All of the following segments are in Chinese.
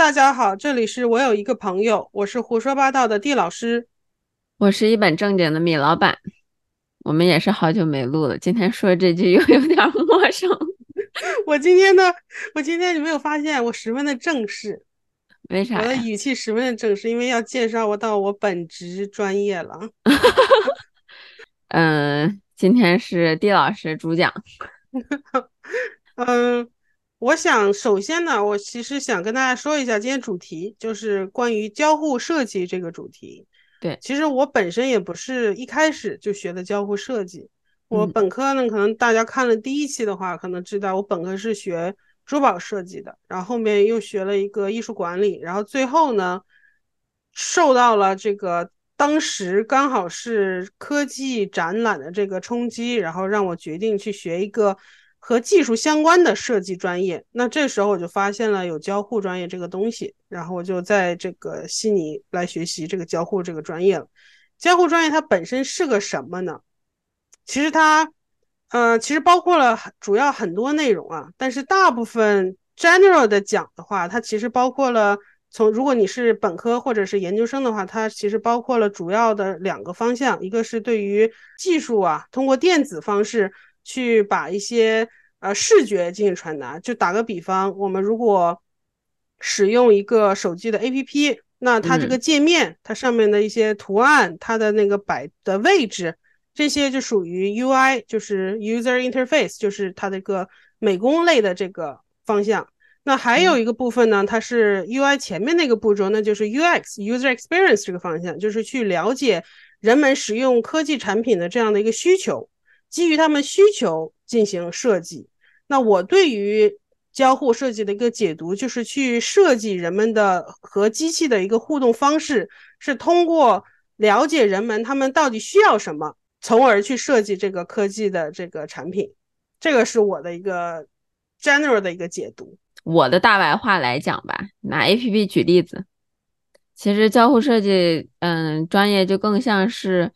大家好，这里是我有一个朋友，我是胡说八道的地老师，我是一本正经的米老板，我们也是好久没录了，今天说这句又有点陌生。我今天呢，我今天你没有发现我十分的正式？为啥？我的语气十分的正式，因为要介绍我到我本职专业了。嗯，今天是地老师主讲。嗯。我想首先呢，我其实想跟大家说一下，今天主题就是关于交互设计这个主题。对，其实我本身也不是一开始就学的交互设计，我本科呢，可能大家看了第一期的话，可能知道我本科是学珠宝设计的，然后后面又学了一个艺术管理，然后最后呢，受到了这个当时刚好是科技展览的这个冲击，然后让我决定去学一个。和技术相关的设计专业，那这时候我就发现了有交互专业这个东西，然后我就在这个悉尼来学习这个交互这个专业了。交互专业它本身是个什么呢？其实它，呃，其实包括了主要很多内容啊，但是大部分 general 的讲的话，它其实包括了从如果你是本科或者是研究生的话，它其实包括了主要的两个方向，一个是对于技术啊，通过电子方式。去把一些呃视觉进行传达，就打个比方，我们如果使用一个手机的 APP，那它这个界面，它上面的一些图案，它的那个摆的位置，这些就属于 UI，就是 User Interface，就是它的一个美工类的这个方向。那还有一个部分呢，它是 UI 前面那个步骤，那就是 UX，User Experience 这个方向，就是去了解人们使用科技产品的这样的一个需求。基于他们需求进行设计。那我对于交互设计的一个解读，就是去设计人们的和机器的一个互动方式，是通过了解人们他们到底需要什么，从而去设计这个科技的这个产品。这个是我的一个 general 的一个解读。我的大白话来讲吧，拿 A P P 举例子，其实交互设计，嗯，专业就更像是。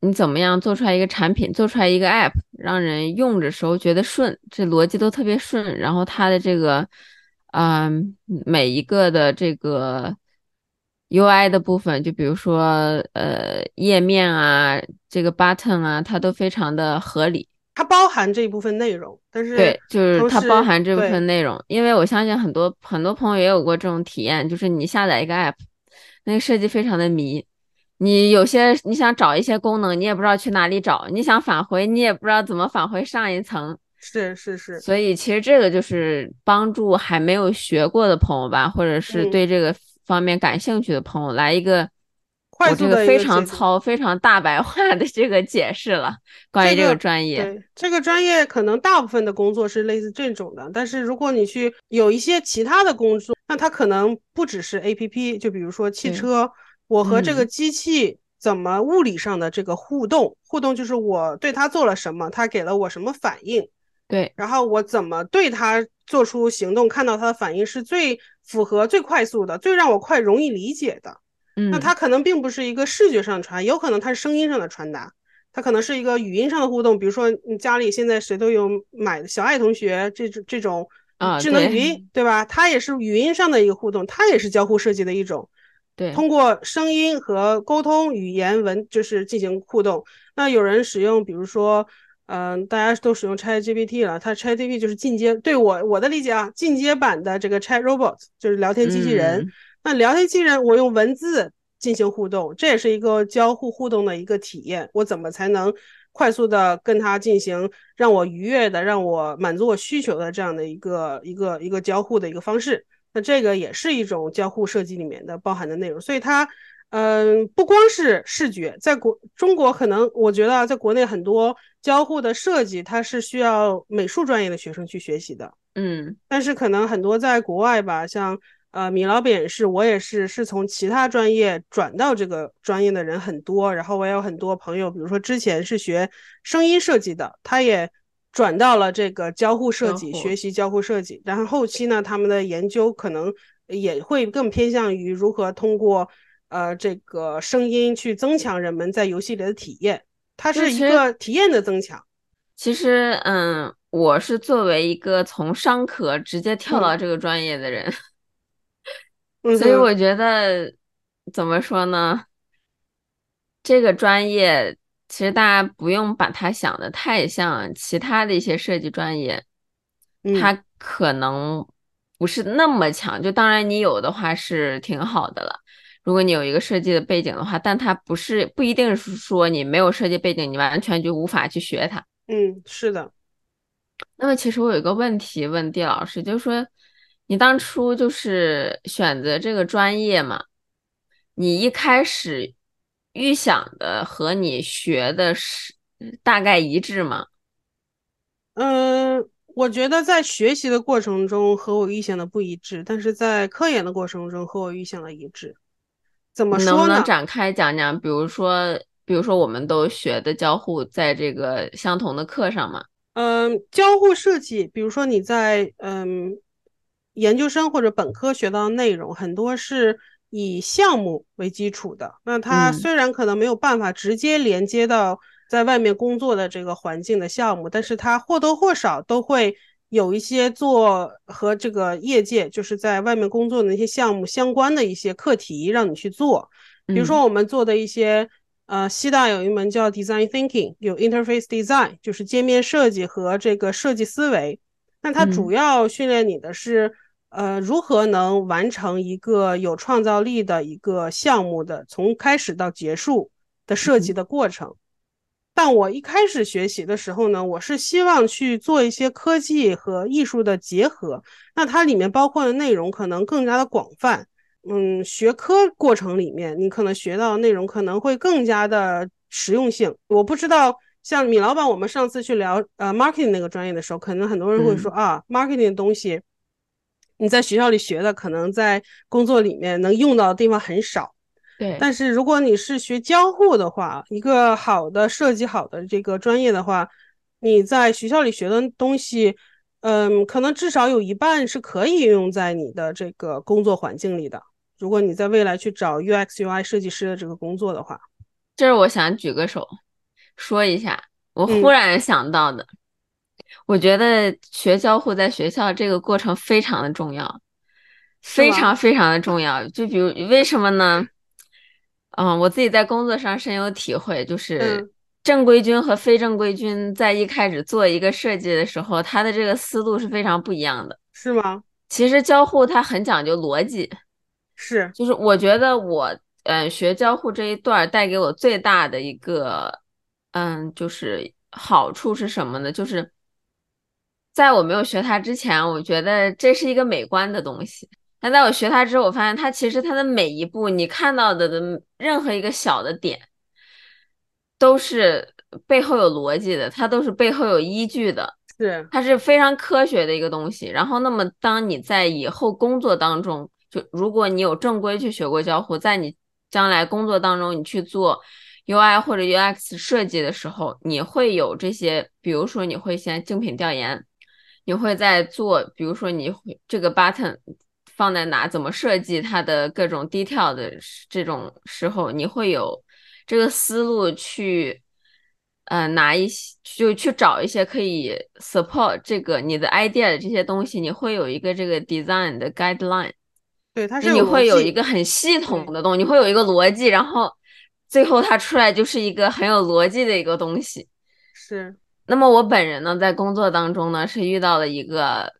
你怎么样做出来一个产品，做出来一个 app，让人用着时候觉得顺，这逻辑都特别顺。然后它的这个，嗯，每一个的这个 UI 的部分，就比如说呃页面啊，这个 button 啊，它都非常的合理。它包含这一部分内容，但是对，就是它包含这部分内容。因为我相信很多很多朋友也有过这种体验，就是你下载一个 app，那个设计非常的迷。你有些你想找一些功能，你也不知道去哪里找；你想返回，你也不知道怎么返回上一层。是是是，所以其实这个就是帮助还没有学过的朋友吧，或者是对这个方面感兴趣的朋友来一个快速的非常糙、非常大白话的这个解释了。关于这个专业，对这个专业可能大部分的工作是类似这种的，但是如果你去有一些其他的工作，那它可能不只是 A P P，就比如说汽车。我和这个机器怎么物理上的这个互动？互动就是我对它做了什么，它给了我什么反应？对，然后我怎么对它做出行动，看到它的反应是最符合、最快速的，最让我快、容易理解的。嗯，那它可能并不是一个视觉上的传，有可能它是声音上的传达，它可能是一个语音上的互动。比如说，你家里现在谁都有买小爱同学这种这种智能语音，对吧？它也是语音上的一个互动，它也是交互设计的一种。对，通过声音和沟通语言文就是进行互动。那有人使用，比如说，嗯，大家都使用 Chat GPT 了，它 Chat GPT 就是进阶。对我我的理解啊，进阶版的这个 Chat Robot 就是聊天机器人。那聊天机器人，我用文字进行互动，这也是一个交互互动的一个体验。我怎么才能快速的跟它进行让我愉悦的、让我满足我需求的这样的一个一个一个交互的一个方式？那这个也是一种交互设计里面的包含的内容，所以它，嗯，不光是视觉，在国中国可能我觉得在国内很多交互的设计，它是需要美术专业的学生去学习的，嗯，但是可能很多在国外吧，像呃米老扁是，我也是是从其他专业转到这个专业的人很多，然后我也有很多朋友，比如说之前是学声音设计的，他也。转到了这个交互设计，学习交互设计，然后后期呢，他们的研究可能也会更偏向于如何通过呃这个声音去增强人们在游戏里的体验，它是一个体验的增强。其实，嗯，我是作为一个从商科直接跳到这个专业的人，所以我觉得怎么说呢？这个专业其实大家不用把它想的太像其他的一些设计专业，它可能不是那么强。就当然你有的话是挺好的了，如果你有一个设计的背景的话，但它不是不一定是说你没有设计背景，你完全就无法去学它。嗯，是的。那么其实我有一个问题问地老师，就是说你当初就是选择这个专业嘛，你一开始。预想的和你学的是大概一致吗？嗯，我觉得在学习的过程中和我预想的不一致，但是在科研的过程中和我预想的一致。怎么说呢？能不能展开讲讲？比如说，比如说，我们都学的交互，在这个相同的课上嘛？嗯，交互设计，比如说你在嗯研究生或者本科学到的内容，很多是。以项目为基础的，那它虽然可能没有办法直接连接到在外面工作的这个环境的项目，但是它或多或少都会有一些做和这个业界就是在外面工作的那些项目相关的一些课题让你去做。比如说我们做的一些，呃，西大有一门叫 Design Thinking，有 Interface Design，就是界面设计和这个设计思维。那它主要训练你的是。呃，如何能完成一个有创造力的一个项目的从开始到结束的设计的过程？但我一开始学习的时候呢，我是希望去做一些科技和艺术的结合，那它里面包括的内容可能更加的广泛。嗯，学科过程里面你可能学到的内容可能会更加的实用性。我不知道，像米老板，我们上次去聊呃 marketing 那个专业的时候，可能很多人会说啊，marketing 的东西。你在学校里学的，可能在工作里面能用到的地方很少。对，但是如果你是学交互的话，一个好的设计好的这个专业的话，你在学校里学的东西，嗯，可能至少有一半是可以用在你的这个工作环境里的。如果你在未来去找 UX UI 设计师的这个工作的话，这是我想举个手说一下，我忽然想到的。我觉得学交互在学校这个过程非常的重要，非常非常的重要。就比如为什么呢？嗯，我自己在工作上深有体会，就是正规军和非正规军在一开始做一个设计的时候，他的这个思路是非常不一样的，是吗？其实交互它很讲究逻辑，是，就是我觉得我嗯学交互这一段带给我最大的一个嗯就是好处是什么呢？就是。在我没有学它之前，我觉得这是一个美观的东西。但在我学它之后，我发现它其实它的每一步，你看到的的任何一个小的点，都是背后有逻辑的，它都是背后有依据的，是它是非常科学的一个东西。然后，那么当你在以后工作当中，就如果你有正规去学过交互，在你将来工作当中，你去做 UI 或者 UX 设计的时候，你会有这些，比如说你会先竞品调研。你会在做，比如说你这个 button 放在哪，怎么设计它的各种 detail 的这种时候，你会有这个思路去，呃，拿一些就去找一些可以 support 这个你的 idea 的这些东西，你会有一个这个 design 的 guideline，对，它是你会有一个很系统的东西，你会有一个逻辑，然后最后它出来就是一个很有逻辑的一个东西，是。那么我本人呢，在工作当中呢，是遇到了一个，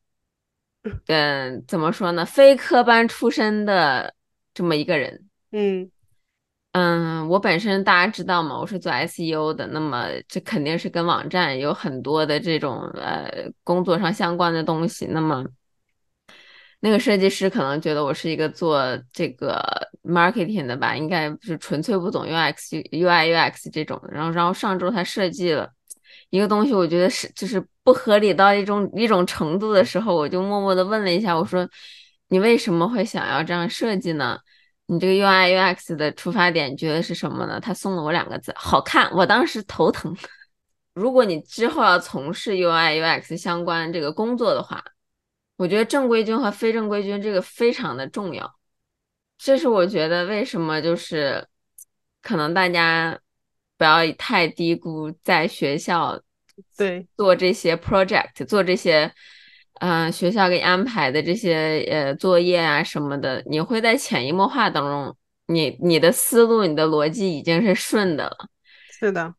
嗯，怎么说呢，非科班出身的这么一个人。嗯嗯，我本身大家知道嘛，我是做 SEO 的，那么这肯定是跟网站有很多的这种呃工作上相关的东西。那么那个设计师可能觉得我是一个做这个 marketing 的吧，应该是纯粹不懂 UX、UI、UX 这种。然后，然后上周他设计了。一个东西，我觉得是就是不合理到一种一种程度的时候，我就默默的问了一下，我说：“你为什么会想要这样设计呢？你这个 UI UX 的出发点，觉得是什么呢？”他送了我两个字：“好看。”我当时头疼。如果你之后要从事 UI UX 相关这个工作的话，我觉得正规军和非正规军这个非常的重要。这是我觉得为什么就是可能大家。不要太低估在学校对做这些 project 做这些嗯，学校给你安排的这些呃作业啊什么的，你会在潜移默化当中，你你的思路、你的逻辑已经是顺的了。是的，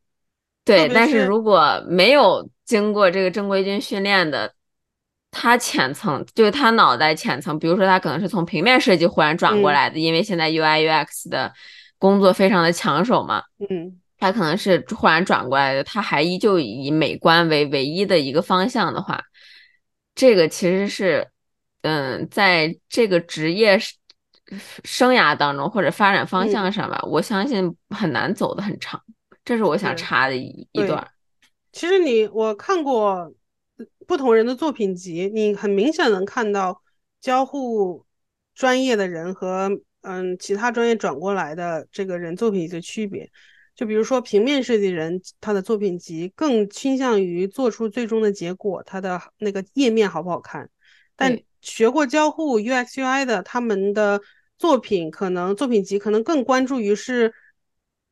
对。但是如果没有经过这个正规军训练的，他浅层就是他脑袋浅层，比如说他可能是从平面设计忽然转过来的，因为现在 UI UX 的工作非常的抢手嘛。嗯。他可能是忽然转过来的，他还依旧以美观为唯一的一个方向的话，这个其实是，嗯，在这个职业生涯当中或者发展方向上吧，我相信很难走得很长。这是我想插的一一段。其实你我看过不同人的作品集，你很明显能看到交互专业的人和嗯其他专业转过来的这个人作品集的区别。就比如说平面设计人，他的作品集更倾向于做出最终的结果，他的那个页面好不好看。但学过交互 UX UI 的，他们的作品可能作品集可能更关注于是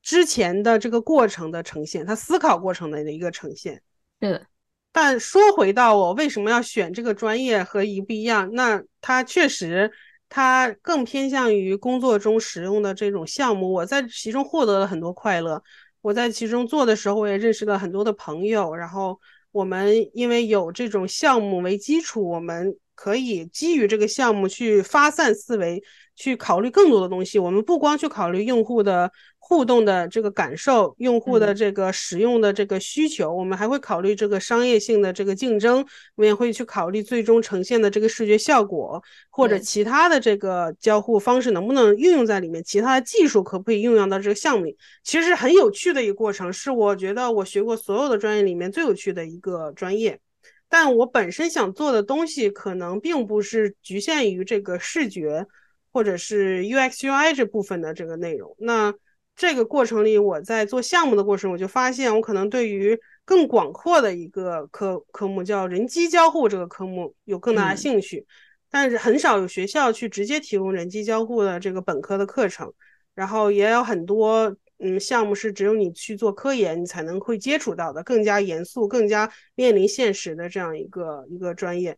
之前的这个过程的呈现，他思考过程的一个呈现。是。但说回到我为什么要选这个专业和一不一样，那他确实。它更偏向于工作中使用的这种项目，我在其中获得了很多快乐。我在其中做的时候，我也认识了很多的朋友。然后我们因为有这种项目为基础，我们可以基于这个项目去发散思维，去考虑更多的东西。我们不光去考虑用户的。互动的这个感受，用户的这个使用的这个需求，我们还会考虑这个商业性的这个竞争，我们也会去考虑最终呈现的这个视觉效果，或者其他的这个交互方式能不能运用在里面，其他的技术可不可以运用到这个项目里，其实是很有趣的一个过程，是我觉得我学过所有的专业里面最有趣的一个专业。但我本身想做的东西可能并不是局限于这个视觉或者是 UX UI 这部分的这个内容，那。这个过程里，我在做项目的过程，我就发现我可能对于更广阔的一个科科目，叫人机交互这个科目有更大的兴趣，但是很少有学校去直接提供人机交互的这个本科的课程，然后也有很多嗯项目是只有你去做科研，你才能会接触到的，更加严肃、更加面临现实的这样一个一个专业。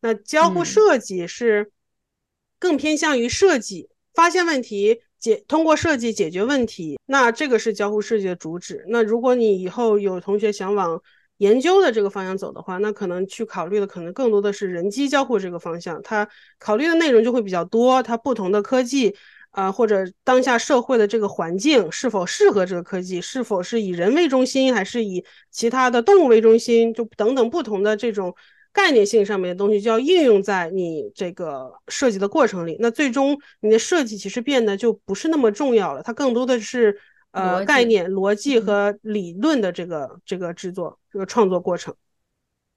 那交互设计是更偏向于设计，发现问题。解通过设计解决问题，那这个是交互设计的主旨。那如果你以后有同学想往研究的这个方向走的话，那可能去考虑的可能更多的是人机交互这个方向。它考虑的内容就会比较多，它不同的科技啊，或者当下社会的这个环境是否适合这个科技，是否是以人为中心，还是以其他的动物为中心，就等等不同的这种。概念性上面的东西就要应用在你这个设计的过程里，那最终你的设计其实变得就不是那么重要了，它更多的是呃概念、逻辑和理论的这个这个制作这个创作过程。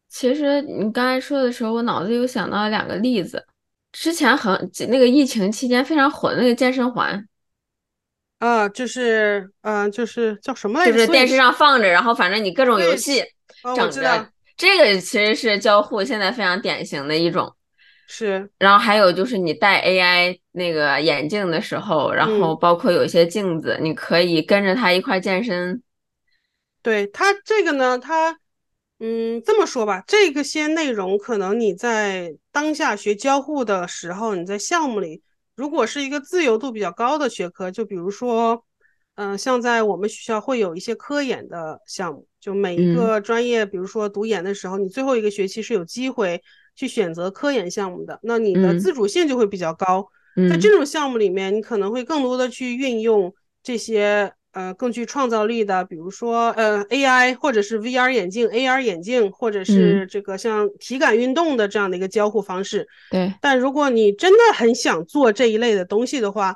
其实你刚才说的时候，我脑子里有想到两个例子，之前很那个疫情期间非常火的那个健身环，啊，就是嗯，就是叫什么来着？就是电视上放着，然后反正你各种游戏整着。这个其实是交互现在非常典型的一种，是。然后还有就是你戴 AI 那个眼镜的时候，然后包括有一些镜子，你可以跟着它一块健身。对它这个呢，它嗯这么说吧，这个些内容可能你在当下学交互的时候，你在项目里如果是一个自由度比较高的学科，就比如说。嗯，像在我们学校会有一些科研的项目，就每一个专业，比如说读研的时候，你最后一个学期是有机会去选择科研项目的，那你的自主性就会比较高。在这种项目里面，你可能会更多的去运用这些呃更具创造力的，比如说呃 AI 或者是 VR 眼镜、AR 眼镜，或者是这个像体感运动的这样的一个交互方式。对，但如果你真的很想做这一类的东西的话，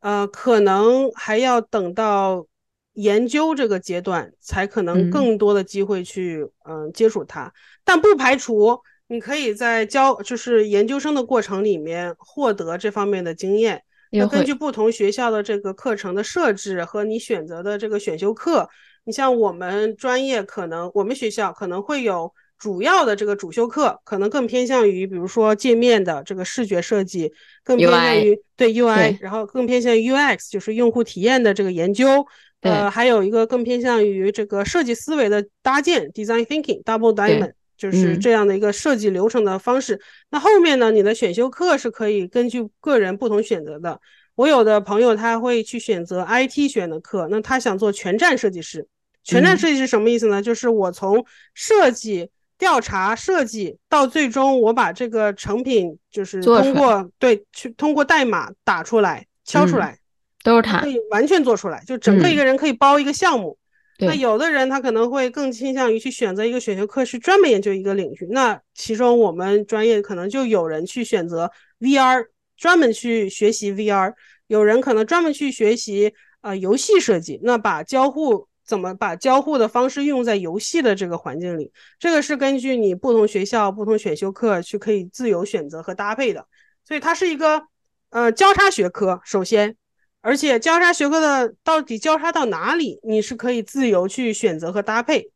呃，可能还要等到研究这个阶段，才可能更多的机会去嗯接触它。但不排除你可以在教就是研究生的过程里面获得这方面的经验。要根据不同学校的这个课程的设置和你选择的这个选修课，你像我们专业可能我们学校可能会有。主要的这个主修课可能更偏向于，比如说界面的这个视觉设计，更偏向于对 UI，然后更偏向于 UX，就是用户体验的这个研究。呃，还有一个更偏向于这个设计思维的搭建，Design Thinking，Double Diamond，就是这样的一个设计流程的方式。那后面呢，你的选修课是可以根据个人不同选择的。我有的朋友他会去选择 IT 选的课，那他想做全站设计师。全站设计是什么意思呢？就是我从设计、调查、设计到最终我把这个成品就是通过对去通过代码打出来、敲出来，都是他可以完全做出来，就整个一个人可以包一个项目。那有的人他可能会更倾向于去选择一个选修课，是专门研究一个领域。那其中我们专业可能就有人去选择 VR，专门去学习 VR；有人可能专门去学习呃游戏设计。那把交互怎么把交互的方式运用在游戏的这个环境里，这个是根据你不同学校不同选修课去可以自由选择和搭配的。所以它是一个呃交叉学科，首先。而且交叉学科的到底交叉到哪里，你是可以自由去选择和搭配。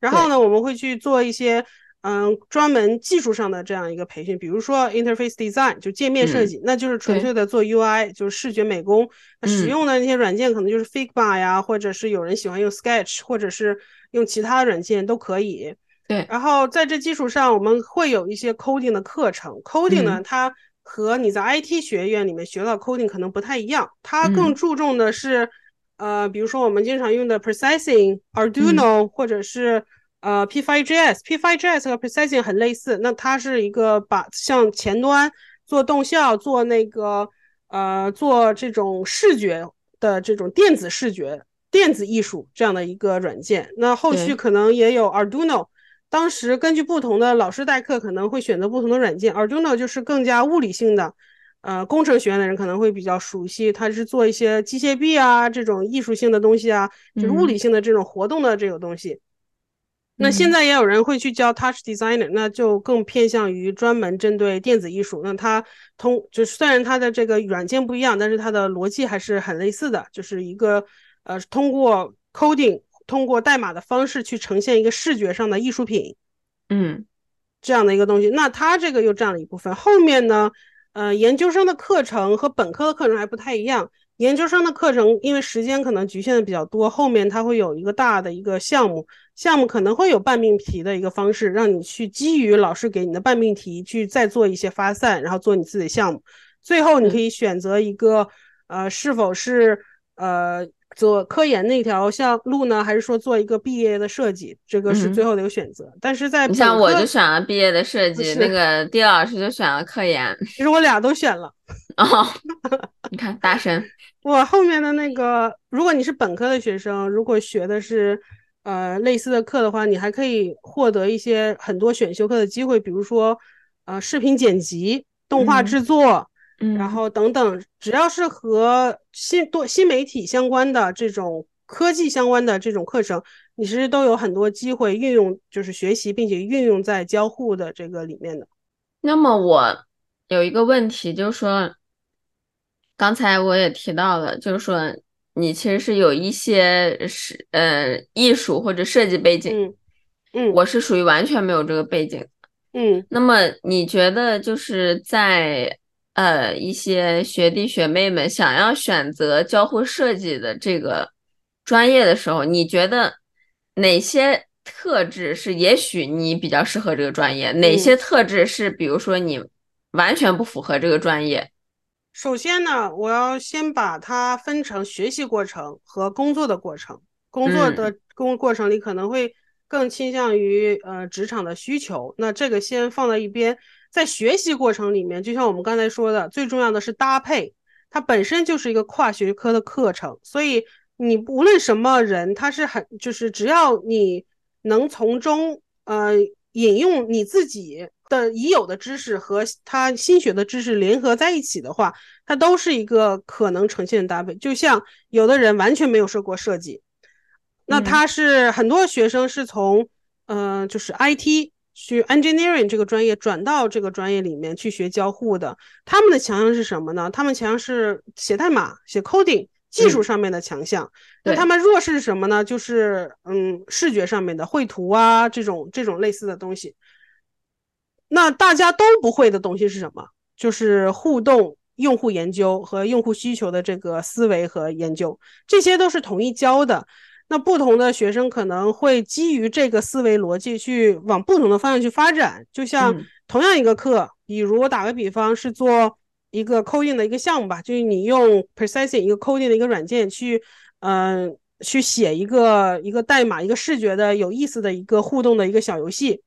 然后呢，我们会去做一些嗯专门技术上的这样一个培训，比如说 interface design 就界面设计，那就是纯粹的做 UI，就是视觉美工。那使用的那些软件可能就是 Figma 呀，或者是有人喜欢用 Sketch，或者是用其他软件都可以。对。然后在这基础上，我们会有一些 coding 的课程。coding 呢，它和你在 IT 学院里面学到 coding 可能不太一样，它更注重的是，呃，比如说我们经常用的 processing、Arduino 或者是呃，P5GS、P5GS 和 processing 很类似，那它是一个把像前端做动效、做那个呃做这种视觉的这种电子视觉、电子艺术这样的一个软件，那后续可能也有 Arduino。当时根据不同的老师代课，可能会选择不同的软件。Arduino 就是更加物理性的，呃，工程学院的人可能会比较熟悉，它是做一些机械臂啊这种艺术性的东西啊，就是物理性的这种活动的这个东西。那现在也有人会去教 Touch Designer，那就更偏向于专门针对电子艺术。那它通就是虽然它的这个软件不一样，但是它的逻辑还是很类似的，就是一个呃通过 coding。通过代码的方式去呈现一个视觉上的艺术品，嗯，这样的一个东西。那它这个又占了一部分。后面呢，呃，研究生的课程和本科的课程还不太一样。研究生的课程因为时间可能局限的比较多，后面它会有一个大的一个项目，项目可能会有半命题的一个方式，让你去基于老师给你的半命题去再做一些发散，然后做你自己的项目。最后你可以选择一个，呃，是否是呃。做科研那条项路呢，还是说做一个毕业的设计？这个是最后的一个选择。但是在你像我就选了毕业的设计，那个丁老师就选了科研。其实我俩都选了。哦，你看大神，我后面的那个，如果你是本科的学生，如果学的是呃类似的课的话，你还可以获得一些很多选修课的机会，比如说呃视频剪辑、动画制作。嗯然后等等，只要是和新多新媒体相关的这种科技相关的这种课程，你其实都有很多机会运用，就是学习并且运用在交互的这个里面的。那么我有一个问题，就是说，刚才我也提到了，就是说你其实是有一些是呃艺术或者设计背景，嗯嗯，我是属于完全没有这个背景，嗯，那么你觉得就是在。呃，一些学弟学妹们想要选择交互设计的这个专业的时候，你觉得哪些特质是也许你比较适合这个专业？哪些特质是比如说你完全不符合这个专业？首先呢，我要先把它分成学习过程和工作的过程。工作的工过程里可能会更倾向于呃职场的需求，那这个先放在一边。在学习过程里面，就像我们刚才说的，最重要的是搭配，它本身就是一个跨学科的课程，所以你无论什么人，他是很就是只要你能从中呃引用你自己的已有的知识和他新学的知识联合在一起的话，它都是一个可能呈现的搭配。就像有的人完全没有受过设计，那他是很多学生是从呃就是 IT。去 engineering 这个专业转到这个专业里面去学交互的，他们的强项是什么呢？他们强项是写代码、写 coding 技术上面的强项。那他们弱势是什么呢？就是嗯，视觉上面的绘图啊，这种这种类似的东西。那大家都不会的东西是什么？就是互动、用户研究和用户需求的这个思维和研究，这些都是统一教的。那不同的学生可能会基于这个思维逻辑去往不同的方向去发展。就像同样一个课，比如我打个比方是做一个 coding 的一个项目吧，就是你用 Precise 一个 coding 的一个软件去，嗯，去写一个一个代码，一个视觉的有意思的一个互动的一个小游戏。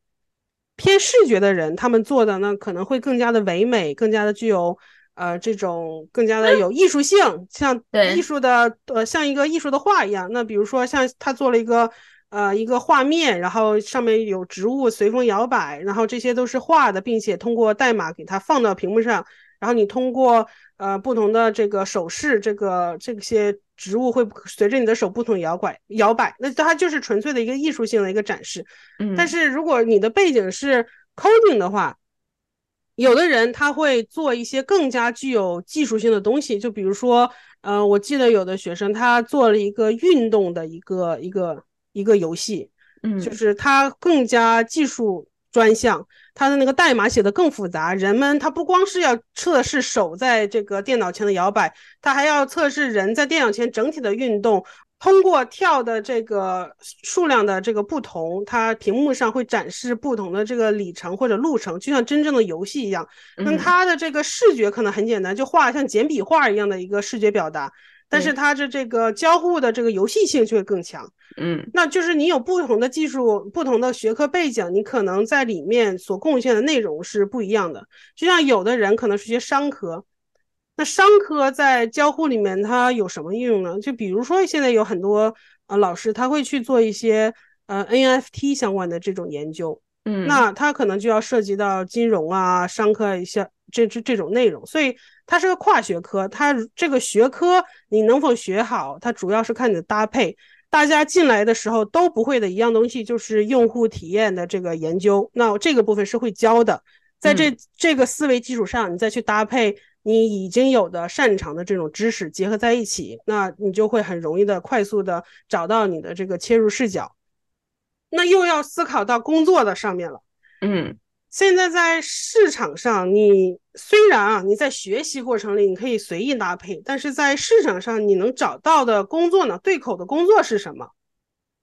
偏视觉的人，他们做的呢可能会更加的唯美，更加的具有。呃，这种更加的有艺术性，像 艺术的呃，像一个艺术的画一样。那比如说，像他做了一个呃一个画面，然后上面有植物随风摇摆，然后这些都是画的，并且通过代码给它放到屏幕上，然后你通过呃不同的这个手势，这个这些植物会随着你的手不同摇摆摇摆，那它就是纯粹的一个艺术性的一个展示。嗯，但是如果你的背景是 coding 的话。有的人他会做一些更加具有技术性的东西，就比如说，呃，我记得有的学生他做了一个运动的一个一个一个游戏，嗯，就是他更加技术专项，他的那个代码写的更复杂。人们他不光是要测试手在这个电脑前的摇摆，他还要测试人在电脑前整体的运动。通过跳的这个数量的这个不同，它屏幕上会展示不同的这个里程或者路程，就像真正的游戏一样。那它的这个视觉可能很简单，就画像简笔画一样的一个视觉表达，但是它的这个交互的这个游戏性就会更强。嗯，那就是你有不同的技术、不同的学科背景，你可能在里面所贡献的内容是不一样的。就像有的人可能是学商科。那商科在交互里面它有什么应用呢？就比如说现在有很多呃老师他会去做一些呃 NFT 相关的这种研究，嗯，那他可能就要涉及到金融啊、商科一些这这这种内容，所以它是个跨学科。它这个学科你能否学好，它主要是看你的搭配。大家进来的时候都不会的一样东西就是用户体验的这个研究，那这个部分是会教的，在这这个思维基础上，你再去搭配。你已经有的擅长的这种知识结合在一起，那你就会很容易的、快速的找到你的这个切入视角。那又要思考到工作的上面了。嗯，现在在市场上，你虽然啊，你在学习过程里你可以随意搭配，但是在市场上你能找到的工作呢？对口的工作是什么？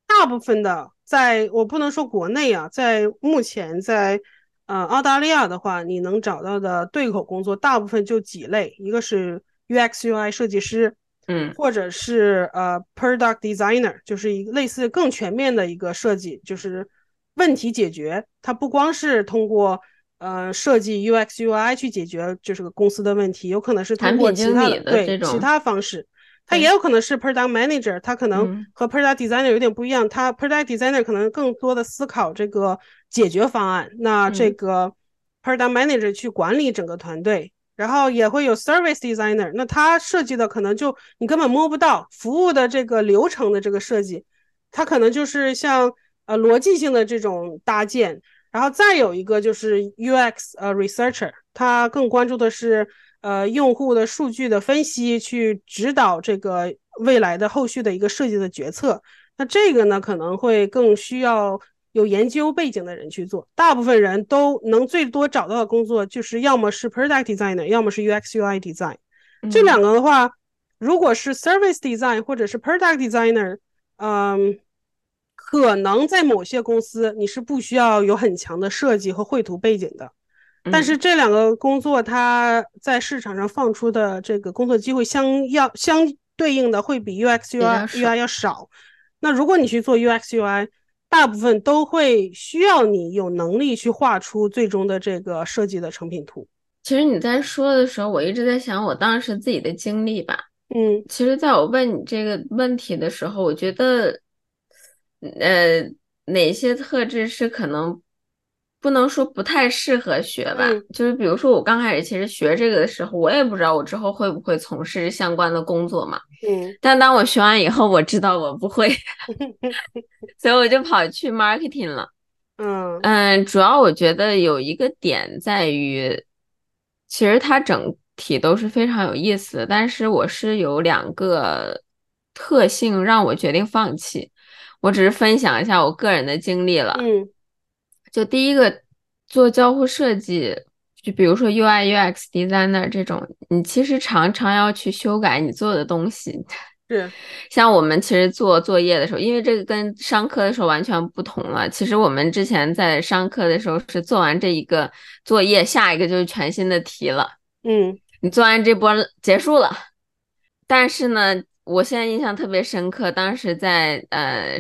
大部分的，在我不能说国内啊，在目前在。呃，澳大利亚的话，你能找到的对口工作大部分就几类，一个是 UX/UI 设计师，嗯，或者是呃 Product Designer，就是一个类似更全面的一个设计，就是问题解决。它不光是通过呃设计 UX/UI 去解决就是个公司的问题，有可能是通过其他的对其他方式。它也有可能是 Product Manager，它可能和 Product Designer 有点不一样。它 Product Designer 可能更多的思考这个解决方案，那这个 Product Manager 去管理整个团队。然后也会有 Service Designer，那他设计的可能就你根本摸不到服务的这个流程的这个设计，他可能就是像呃逻辑性的这种搭建。然后再有一个就是 UX 呃 Researcher，他更关注的是。呃，用户的数据的分析，去指导这个未来的后续的一个设计的决策。那这个呢，可能会更需要有研究背景的人去做。大部分人都能最多找到的工作，就是要么是 product designer，要么是 UX/UI design。这两个的话，如果是 service design 或者是 product designer，嗯，可能在某些公司你是不需要有很强的设计和绘图背景的。但是这两个工作，它在市场上放出的这个工作机会相要相对应的会比 UX UI UI 要少。那如果你去做 UX UI，大部分都会需要你有能力去画出最终的这个设计的成品图。其实你在说的时候，我一直在想我当时自己的经历吧。嗯，其实在我问你这个问题的时候，我觉得，呃，哪些特质是可能？不能说不太适合学吧，就是比如说我刚开始其实学这个的时候，我也不知道我之后会不会从事相关的工作嘛。嗯，但当我学完以后，我知道我不会，所以我就跑去 marketing 了。嗯嗯，主要我觉得有一个点在于，其实它整体都是非常有意思的，但是我是有两个特性让我决定放弃。我只是分享一下我个人的经历了。嗯。就第一个做交互设计，就比如说 UI UX designer 这种，你其实常常要去修改你做的东西，是，像我们其实做作业的时候，因为这个跟上课的时候完全不同了。其实我们之前在上课的时候是做完这一个作业，下一个就是全新的题了。嗯，你做完这波结束了。但是呢，我现在印象特别深刻，当时在呃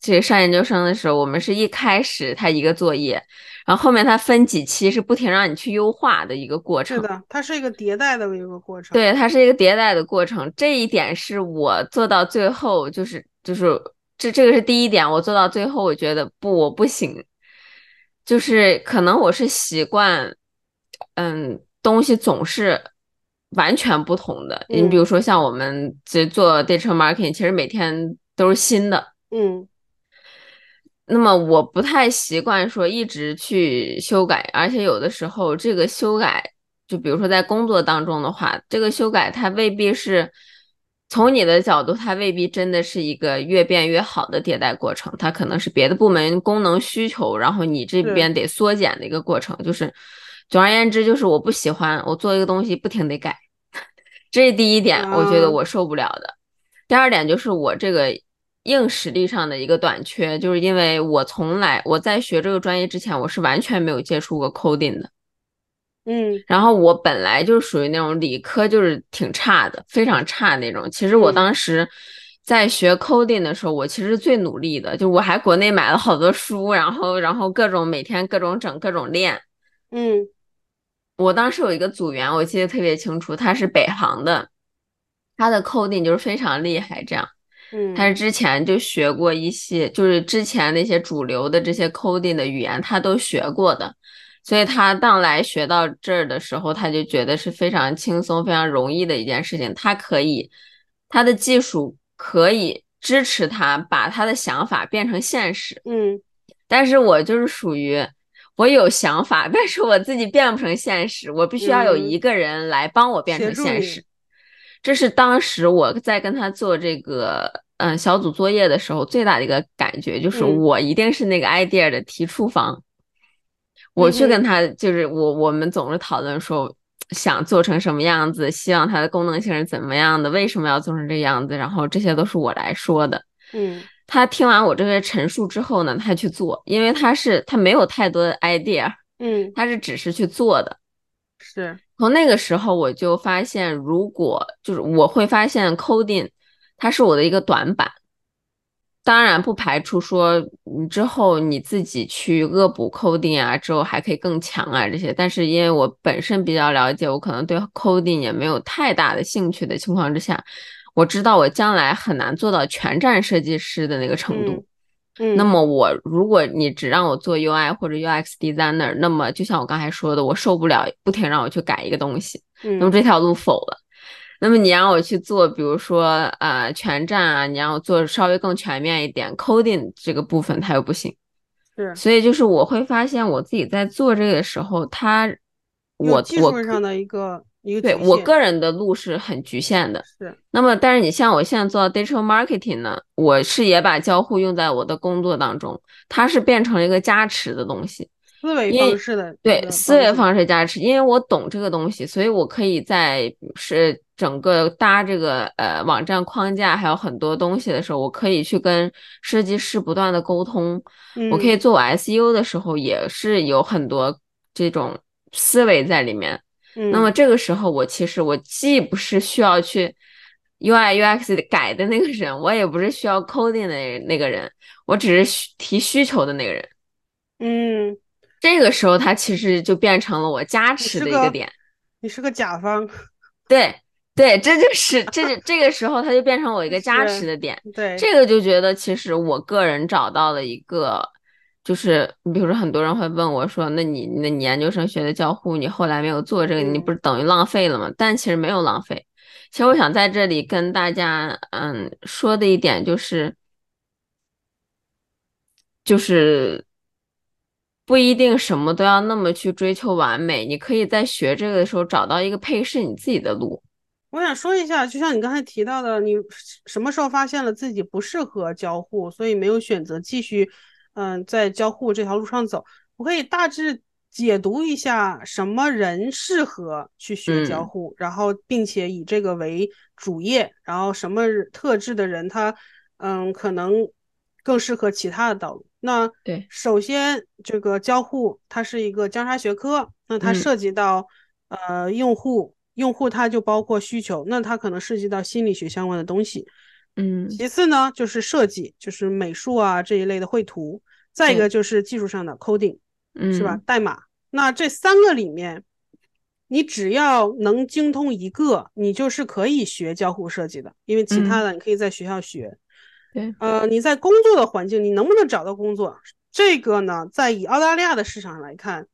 这个上研究生的时候，我们是一开始他一个作业。然后后面它分几期是不停让你去优化的一个过程，是的，它是一个迭代的一个过程。对，它是一个迭代的过程，这一点是我做到最后，就是就是这这个是第一点，我做到最后，我觉得不，我不行，就是可能我是习惯，嗯，东西总是完全不同的。你比如说像我们这做 digital marketing，其实每天都是新的，嗯。那么我不太习惯说一直去修改，而且有的时候这个修改，就比如说在工作当中的话，这个修改它未必是从你的角度，它未必真的是一个越变越好的迭代过程，它可能是别的部门功能需求，然后你这边得缩减的一个过程。就是总而言之，就是我不喜欢我做一个东西不停得改，这是第一点，我觉得我受不了的。第二点就是我这个。硬实力上的一个短缺，就是因为我从来我在学这个专业之前，我是完全没有接触过 coding 的，嗯，然后我本来就属于那种理科就是挺差的，非常差那种。其实我当时在学 coding 的时候，我其实最努力的，就我还国内买了好多书，然后然后各种每天各种整各种练，嗯，我当时有一个组员，我记得特别清楚，他是北航的，他的 coding 就是非常厉害，这样。嗯，他是之前就学过一些，就是之前那些主流的这些 coding 的语言，他都学过的，所以他当来学到这儿的时候，他就觉得是非常轻松、非常容易的一件事情。他可以，他的技术可以支持他把他的想法变成现实。嗯，但是我就是属于我有想法，但是我自己变不成现实，我必须要有一个人来帮我变成现实。这是当时我在跟他做这个嗯小组作业的时候最大的一个感觉，就是我一定是那个 idea 的提出方。我去跟他，就是我我们总是讨论说想做成什么样子，希望它的功能性是怎么样的，为什么要做成这样子，然后这些都是我来说的。嗯，他听完我这个陈述之后呢，他去做，因为他是他没有太多的 idea，嗯，他是只是去做的。是。从那个时候我就发现，如果就是我会发现 coding 它是我的一个短板。当然不排除说你之后你自己去恶补 coding 啊，之后还可以更强啊这些。但是因为我本身比较了解，我可能对 coding 也没有太大的兴趣的情况之下，我知道我将来很难做到全站设计师的那个程度。嗯那么我，如果你只让我做 UI 或者 UX designer，那么就像我刚才说的，我受不了不停让我去改一个东西，那么这条路否了。那么你让我去做，比如说呃全站啊，你让我做稍微更全面一点 coding 这个部分，它又不行。是，所以就是我会发现我自己在做这个的时候，它我技术上的一个。对我个人的路是很局限的，是。那么，但是你像我现在做到 digital marketing 呢，我是也把交互用在我的工作当中，它是变成了一个加持的东西，思维方式的。对，思维方式加持，因为我懂这个东西，所以我可以在是整个搭这个呃网站框架还有很多东西的时候，我可以去跟设计师不断的沟通，我可以做我 SU 的时候也是有很多这种思维在里面。那么这个时候，我其实我既不是需要去 UI UX 改的那个人，我也不是需要 coding 的那个人，我只是提需求的那个人。嗯，这个时候他其实就变成了我加持的一个点。你是个甲方。对对，这就是这就这个时候他就变成我一个 加持的点。对，这个就觉得其实我个人找到了一个。就是你比如说，很多人会问我说：“那你那你研究生学的交互，你后来没有做这个，你不是等于浪费了吗？”但其实没有浪费。其实我想在这里跟大家嗯说的一点就是，就是不一定什么都要那么去追求完美。你可以在学这个的时候找到一个配适你自己的路。我想说一下，就像你刚才提到的，你什么时候发现了自己不适合交互，所以没有选择继续。嗯，在交互这条路上走，我可以大致解读一下什么人适合去学交互，然后并且以这个为主业，然后什么特质的人他嗯可能更适合其他的道路。那对，首先这个交互它是一个交叉学科，那它涉及到呃用户，用户它就包括需求，那它可能涉及到心理学相关的东西。嗯，其次呢就是设计，就是美术啊这一类的绘图，再一个就是技术上的 coding。是吧？代码，那这三个里面，你只要能精通一个，你就是可以学交互设计的，因为其他的你可以在学校学。对，呃，你在工作的环境，你能不能找到工作？这个呢，在以澳大利亚的市场上来看，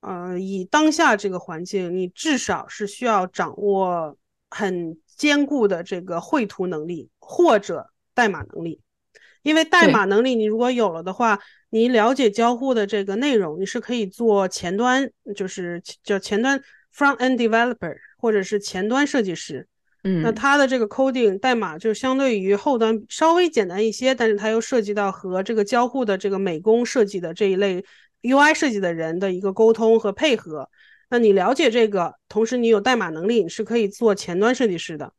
呃，以当下这个环境，你至少是需要掌握很坚固的这个绘图能力或者代码能力，因为代码能力你如果有了的话。你了解交互的这个内容，你是可以做前端，就是叫前端 front end developer，或者是前端设计师。嗯，那它的这个 coding 代码就相对于后端稍微简单一些，但是它又涉及到和这个交互的这个美工设计的这一类 UI 设计的人的一个沟通和配合。那你了解这个，同时你有代码能力，你是可以做前端设计师的。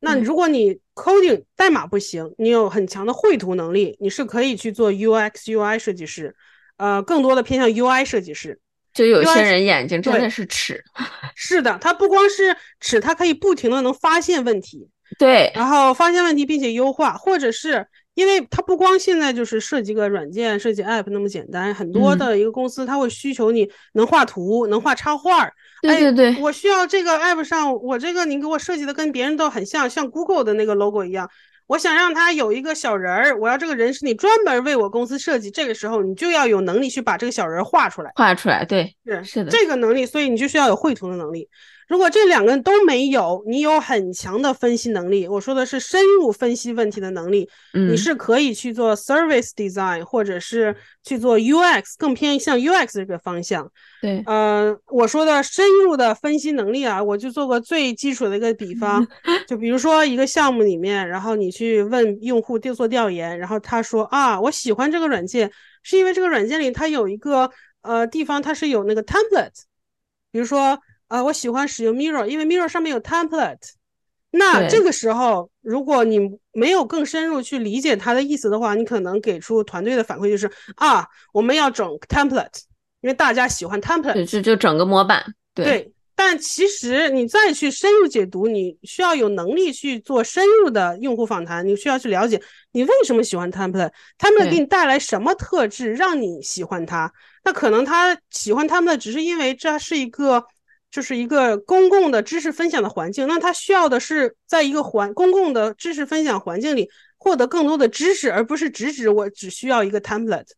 那如果你 coding 代码不行，你有很强的绘图能力，你是可以去做 UX UI 设计师，呃，更多的偏向 UI 设计师。就有些人眼睛真的是尺，是的，他不光是尺，他可以不停的能发现问题，对，然后发现问题并且优化，或者是因为他不光现在就是设计个软件、设计 app 那么简单，很多的一个公司他会需求你能画图、能画插画。对对对，我需要这个 app 上，我这个你给我设计的跟别人都很像，像 Google 的那个 logo 一样。我想让它有一个小人儿，我要这个人是你专门为我公司设计。这个时候你就要有能力去把这个小人画出来，画出来。对，是是的，这个能力，所以你就需要有绘图的能力。如果这两个人都没有，你有很强的分析能力，我说的是深入分析问题的能力，你是可以去做 service design，或者是去做 UX，更偏向 UX 这个方向。对，呃，我说的深入的分析能力啊，我就做个最基础的一个比方，就比如说一个项目里面，然后你去问用户做调研，然后他说啊，我喜欢这个软件，是因为这个软件里它有一个呃地方它是有那个 template，比如说。啊，我喜欢使用 Mirror，因为 Mirror 上面有 template。那这个时候，如果你没有更深入去理解它的意思的话，你可能给出团队的反馈就是啊，我们要整 template，因为大家喜欢 template，就就整个模板。对。但其实你再去深入解读，你需要有能力去做深入的用户访谈，你需要去了解你为什么喜欢 template，template 给你带来什么特质让你喜欢它。那可能他喜欢 template 只是因为这是一个。就是一个公共的知识分享的环境，那他需要的是在一个环公共的知识分享环境里获得更多的知识，而不是直指我只需要一个 template，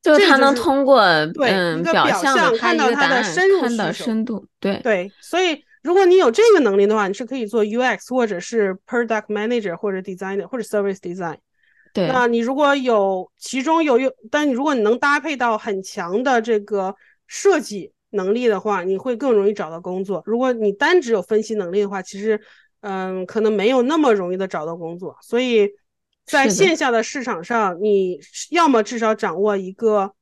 就他能通过对一个表象看到它的深入看到深度，对。对，所以如果你有这个能力的话，你是可以做 UX 或者是 product manager 或者 designer 或者 service design，对，那你如果有其中有有，但你如果你能搭配到很强的这个设计。能力的话，你会更容易找到工作。如果你单只有分析能力的话，其实，嗯，可能没有那么容易的找到工作。所以，在线下的市场上，你要么至少掌握一个，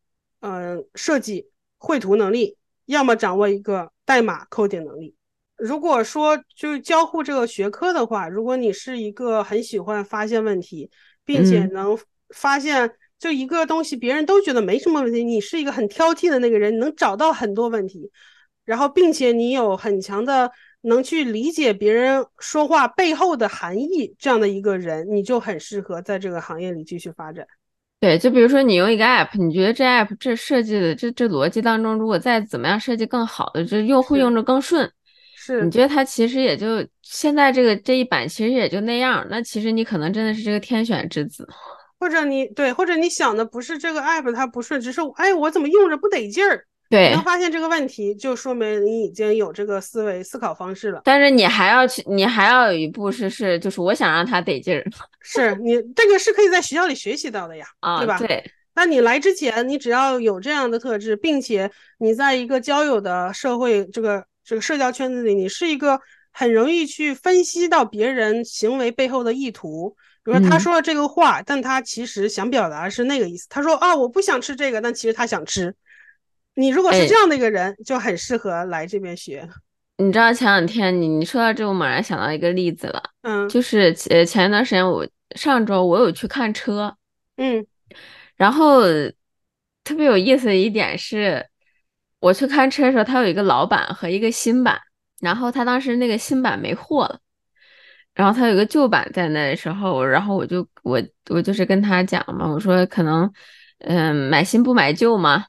嗯，设计绘图能力，要么掌握一个代码 coding 能力。如果说就是交互这个学科的话，如果你是一个很喜欢发现问题，并且能发现。就一个东西，别人都觉得没什么问题，你是一个很挑剔的那个人，能找到很多问题，然后并且你有很强的能去理解别人说话背后的含义，这样的一个人，你就很适合在这个行业里继续发展。对，就比如说你用一个 app，你觉得这 app 这设计的这这逻辑当中，如果再怎么样设计更好的，这用户用着更顺，是你觉得它其实也就现在这个这一版其实也就那样，那其实你可能真的是这个天选之子。或者你对，或者你想的不是这个 app 它不顺，只是哎我怎么用着不得劲儿？对，能发现这个问题，就说明你已经有这个思维思考方式了。但是你还要去，你还要有一步是是，就是我想让它得劲儿。是你这个是可以在学校里学习到的呀，对吧？对。那你来之前，你只要有这样的特质，并且你在一个交友的社会这个这个社交圈子里，你是一个很容易去分析到别人行为背后的意图。比如说他说了这个话，但他其实想表达是那个意思。他说啊，我不想吃这个，但其实他想吃。你如果是这样的一个人，就很适合来这边学。你知道前两天你你说到这，我猛然想到一个例子了，嗯，就是呃前一段时间我上周我有去看车，嗯，然后特别有意思的一点是，我去看车的时候，他有一个老板和一个新版，然后他当时那个新版没货了，然后他有个旧版在那的时候，然后我就我我就是跟他讲嘛，我说可能嗯买新不买旧嘛。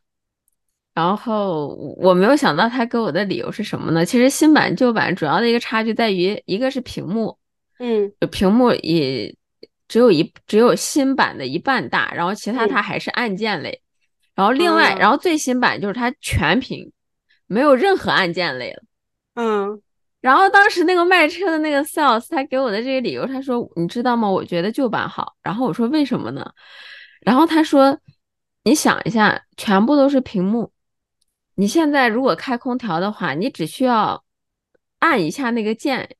然后我没有想到他给我的理由是什么呢？其实新版旧版主要的一个差距在于，一个是屏幕，嗯，屏幕也只有一只有新版的一半大，然后其他它还是按键类。然后另外，然后最新版就是它全屏，没有任何按键类了。嗯，然后当时那个卖车的那个 sales 他给我的这个理由，他说你知道吗？我觉得旧版好。然后我说为什么呢？然后他说你想一下，全部都是屏幕。你现在如果开空调的话，你只需要按一下那个键，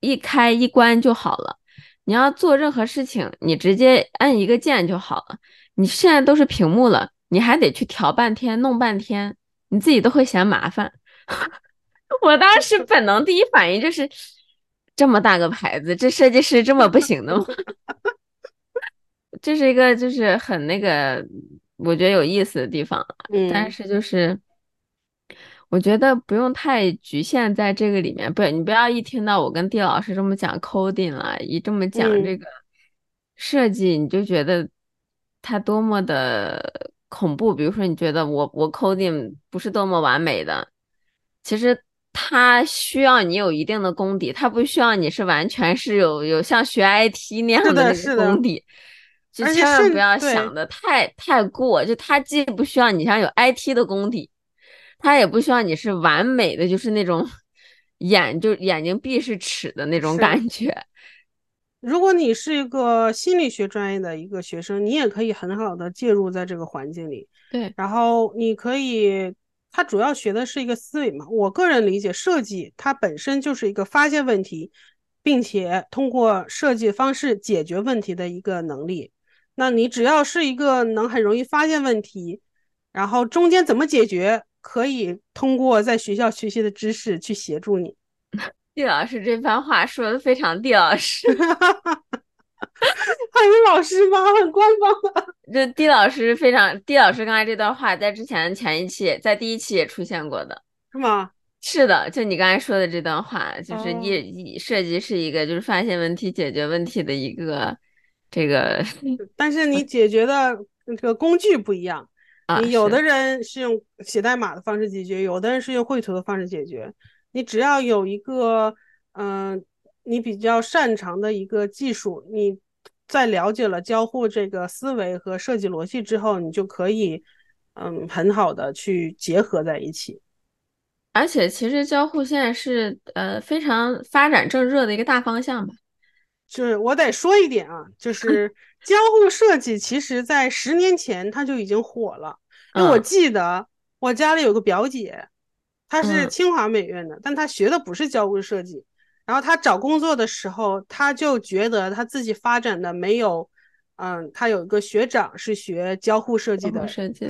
一开一关就好了。你要做任何事情，你直接按一个键就好了。你现在都是屏幕了，你还得去调半天、弄半天，你自己都会嫌麻烦。我当时本能第一反应就是，这么大个牌子，这设计师这么不行的吗？这是一个就是很那个，我觉得有意思的地方。嗯，但是就是。我觉得不用太局限在这个里面，不，你不要一听到我跟地老师这么讲 coding 了，一这么讲这个设计，你就觉得它多么的恐怖。比如说，你觉得我我 coding 不是多么完美的，其实它需要你有一定的功底，它不需要你是完全是有有像学 IT 那样的那个功底，就千万不要想的太太过，就它既不需要你像有 IT 的功底。他也不需要你是完美的，就是那种眼就眼睛闭是尺的那种感觉。如果你是一个心理学专业的一个学生，你也可以很好的介入在这个环境里。对，然后你可以，他主要学的是一个思维嘛。我个人理解，设计它本身就是一个发现问题，并且通过设计方式解决问题的一个能力。那你只要是一个能很容易发现问题，然后中间怎么解决？可以通过在学校学习的知识去协助你。地老师这番话说的非常地老师，很老师吗？很官方的。就地老师非常，地老师刚才这段话在之前前一期，在第一期也出现过的，是吗？是的，就你刚才说的这段话，就是一设计是一个就是发现问题、解决问题的一个这个，但是你解决的这个工具不一样。你有的人是用写代码的方式解决，有的人是用绘图的方式解决。你只要有一个，嗯，你比较擅长的一个技术，你在了解了交互这个思维和设计逻辑之后，你就可以，嗯，很好的去结合在一起。而且，其实交互现在是呃非常发展正热的一个大方向吧。就是我得说一点啊，就 是交互设计，其实在十年前它就已经火了。因为我记得我家里有个表姐，她是清华美院的，但她学的不是交互设计。然后他找工作的时候，他就觉得他自己发展的没有，嗯，他有一个学长是学交互设计的，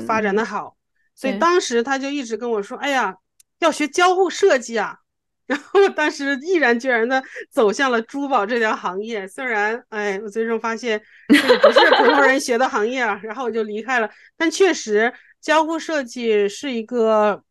发展的好，所以当时他就一直跟我说：“哎呀，要学交互设计啊。”然后当时毅然决然的走向了珠宝这条行业，虽然哎，我最终发现 这个不是普通人学的行业啊，然后我就离开了。但确实，交互设计是一个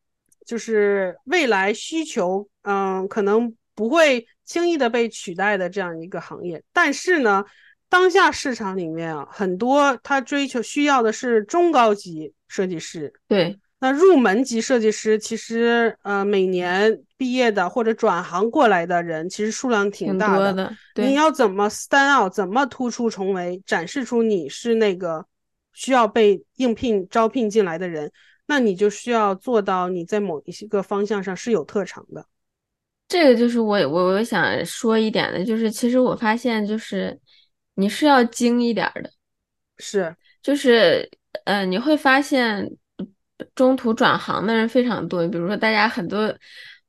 就是未来需求，嗯，可能不会轻易的被取代的这样一个行业。但是呢，当下市场里面啊，很多他追求需要的是中高级设计师。对。那入门级设计师其实，呃，每年毕业的或者转行过来的人，其实数量挺大的。你要怎么 stand out，怎么突出重围，展示出你是那个需要被应聘招聘进来的人，那你就需要做到你在某一些个方向上是有特长的。这个就是我我我想说一点的，就是其实我发现就是你是要精一点的，是，就是呃，你会发现。中途转行的人非常多，比如说大家很多，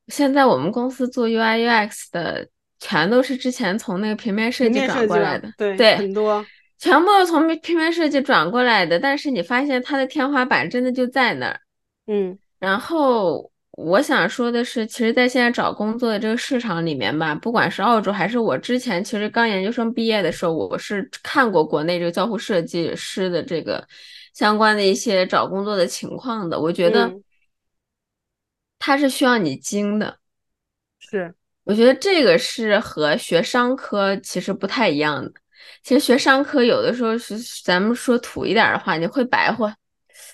现在我们公司做 UI UX 的，全都是之前从那个平面设计转过来的，对对，很多，全部都从平面设计转过来的。但是你发现它的天花板真的就在那儿，嗯然后我想说的是，其实，在现在找工作的这个市场里面吧，不管是澳洲还是我之前，其实刚研究生毕业的时候，我是看过国内这个交互设计师的这个相关的一些找工作的情况的。我觉得嗯它是需要你精的，是我觉得这个是和学商科其实不太一样的。其实学商科有的时候是咱们说土一点的话，你会白活，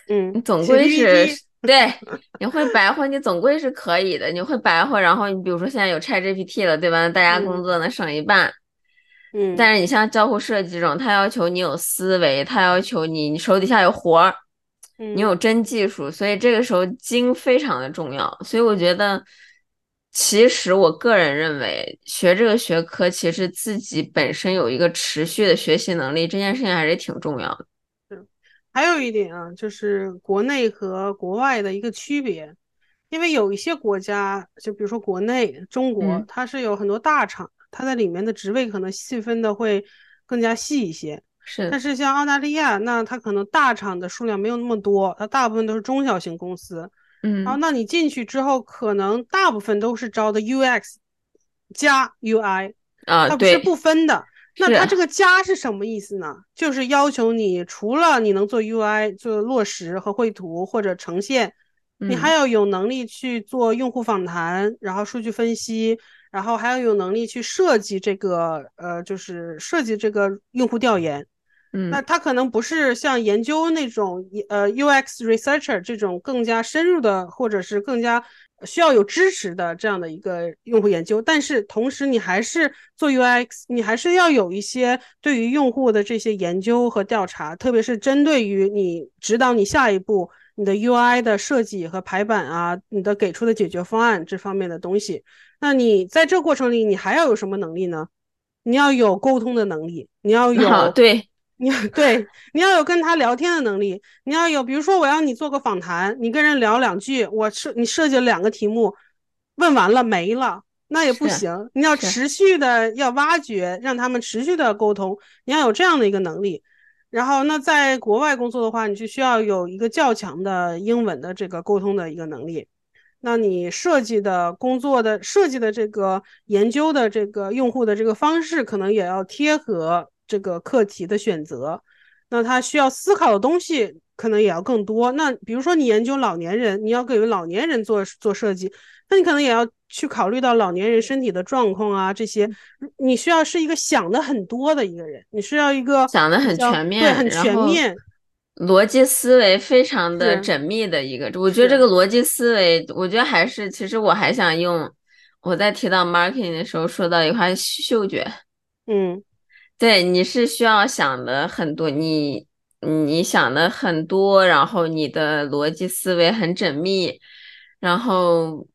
嗯你总归是对，你会白活，你总归是可以的。你会白活，然后你比如说现在有 ChatGPT 了，对吧？大家工嗯作能省一半。嗯但是你像交互设计这种，它要求你有思维，它要求你你手底下有活儿，嗯你有真技术，所以这个时候精非常的重要。所以我觉得，其实我个人认为，学这个学科其实自己本身有一个持续的学习能力，这件事情还是挺重要的。还有一点啊，就是国内和国外的一个区别，因为有一些国家，就比如说国内中国，嗯它是有很多大厂，它在里面的职位可能细分的会更加细一些。是，但是像澳大利亚，那它可能大厂的数量没有那么多，它大部分都是中小型公司。嗯然后，嗯那你进去之后，可能大部分都是招的 UX 加 UI，啊，它不是，不分的。那是它这个加是什么意思呢？就是要求你除了你能做 UI、做落实和绘图或者呈现，你还嗯要有能力去做用户访谈，然后数据分析，然后还要有能力去设计这个呃，就是设计这个用户调研。那嗯它可能不是像研究那种呃 UX researcher 这种更加深入的，或者是更加需要有支持的这样的一个用户研究，但是同时你还是做 UX，你还是要有一些对于用户的这些研究和调查，特别是针对于你指导你下一步你的 UI 的设计和排版啊，你的给出的解决方案这方面的东西。那你在这过程里，你还要有什么能力呢？你要有沟通的能力，你要有，对，你要 对，你要有跟他聊天的能力，你要有，比如说我要你做个访谈，你跟人聊两句，我设你设计了两个题目，问完了没了，那也不行，你要持续的要挖掘，让他们持续的沟通，你要有这样的一个能力。然后，那在国外工作的话，你就需要有一个较强的英文的这个沟通的一个能力。那你设计的工作的设计的这个研究的这个用户的这个方式，可能也要贴合这个课题的选择。那他需要思考的东西可能也要更多。那比如说你研究老年人，你要给老年人做做设计，那你可能也要去考虑到老年人身体的状况啊这些。你需要是一个想的很多的一个人，你需要一个想的很全面，对，很全面。逻辑思维非常的缜密的一个，我觉得这个逻辑思维，我觉得还是，其实我还想用我在提到 marketing 的时候说到一块嗅觉，嗯对，你是需要想的很多，你你想的很多，然后你的逻辑思维很缜密，然后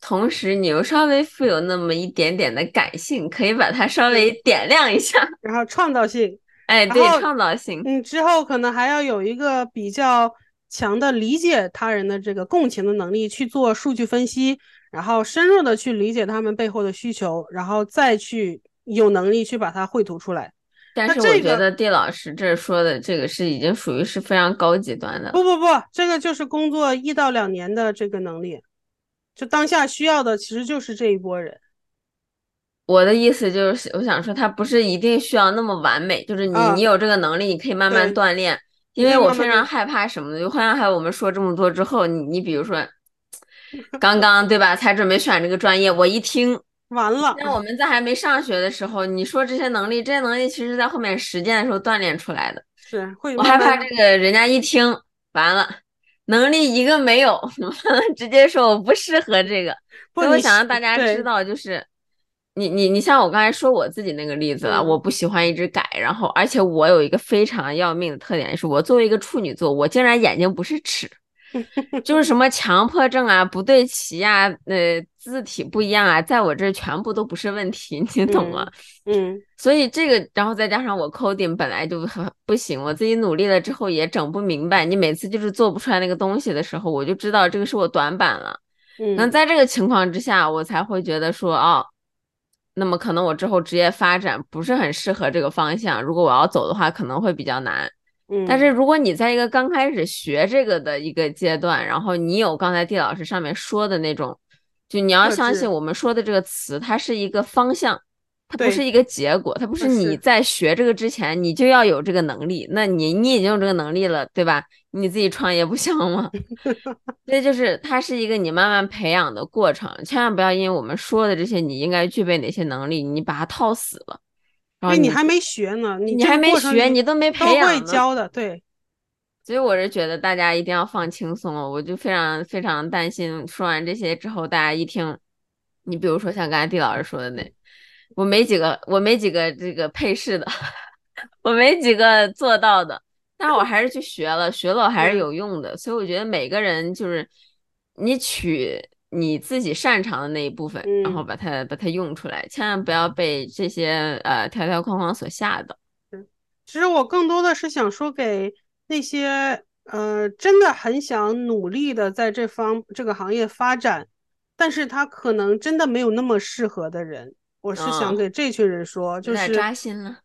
同时你又稍微富有那么一点点的感性，可以把它稍微点亮一下。然后创造性，哎，对，创造性，嗯，之后可能还要有一个比较强的理解他人的这个共情的能力，去做数据分析，然后深入的去理解他们背后的需求，然后再去有能力去把它绘图出来。但是我觉得地老师这说的这个是已经属于是非常高级端的。不不不，这个就是工作一到两年的这个能力，就当下需要的其实就是这一波人。我的意思就是，我想说，他不是一定需要那么完美，就是你啊你有这个能力，你可以慢慢锻炼。因为我非常害怕什么的，就好像还有我们说这么多之后，你你比如说，刚刚对吧，才准备选这个专业，我一听，完了，那我们在还没上学的时候，你说这些能力，这些能力其实在后面实践的时候锻炼出来的。是会我害怕这个人家一听完了，能力一个没有，直接说我不适合这个。不，所以我想让大家知道，就是你你你像我刚才说我自己那个例子了，嗯我不喜欢一直改，然后而且我有一个非常要命的特点，是我作为一个处女座，我竟然眼睛不是尺，就是什么强迫症啊、不对齐啊、呃字体不一样啊，在我这儿全部都不是问题，你懂吗？嗯所以这个，然后再加上我 coding 本来就很不行，我自己努力了之后也整不明白。你每次就是做不出来那个东西的时候，我就知道这个是我短板了。嗯那嗯在这个情况之下，我才会觉得说，哦，那么可能我之后职业发展不是很适合这个方向。如果我要走的话，可能会比较难。嗯，但是如果你在一个刚开始学这个的一个阶段，然后你有刚才地老师上面说的那种，就你要相信我们说的这个词，它是一个方向，它不是一个结果，它不是你在学这个之前你就要有这个能力，那你你已经有这个能力了，对吧？你自己创业不香吗？所以就是它是一个你慢慢培养的过程，千万不要因为我们说的这些你应该具备哪些能力，你把它套死了。因为你还没学呢，你你还没学，你都没培养会教的，对。所以我是觉得大家一定要放轻松，我就非常非常担心，说完这些之后，大家一听，你比如说像刚才地老师说的那，我没几个，我没几个这个配饰的，我没几个做到的，但是我还是去学了，学了我还是有用的。所以我觉得每个人就是你取。你自己擅长的那一部分，然后把它把它用出来，千万不要被这些呃条条框框所吓到。嗯，其实我更多的是想说给那些呃真的很想努力的在这方这个行业发展，但是他可能真的没有那么适合的人，我是想给这群人说，就是扎心了，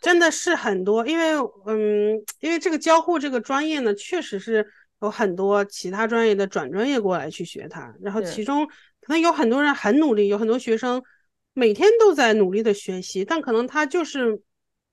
真的是很多，因为嗯，因为这个交互这个专业呢，确实是。有很多其他专业的转专业过来去学它，然后其中可能有很多人很努力，有很多学生每天都在努力的学习，但可能他就是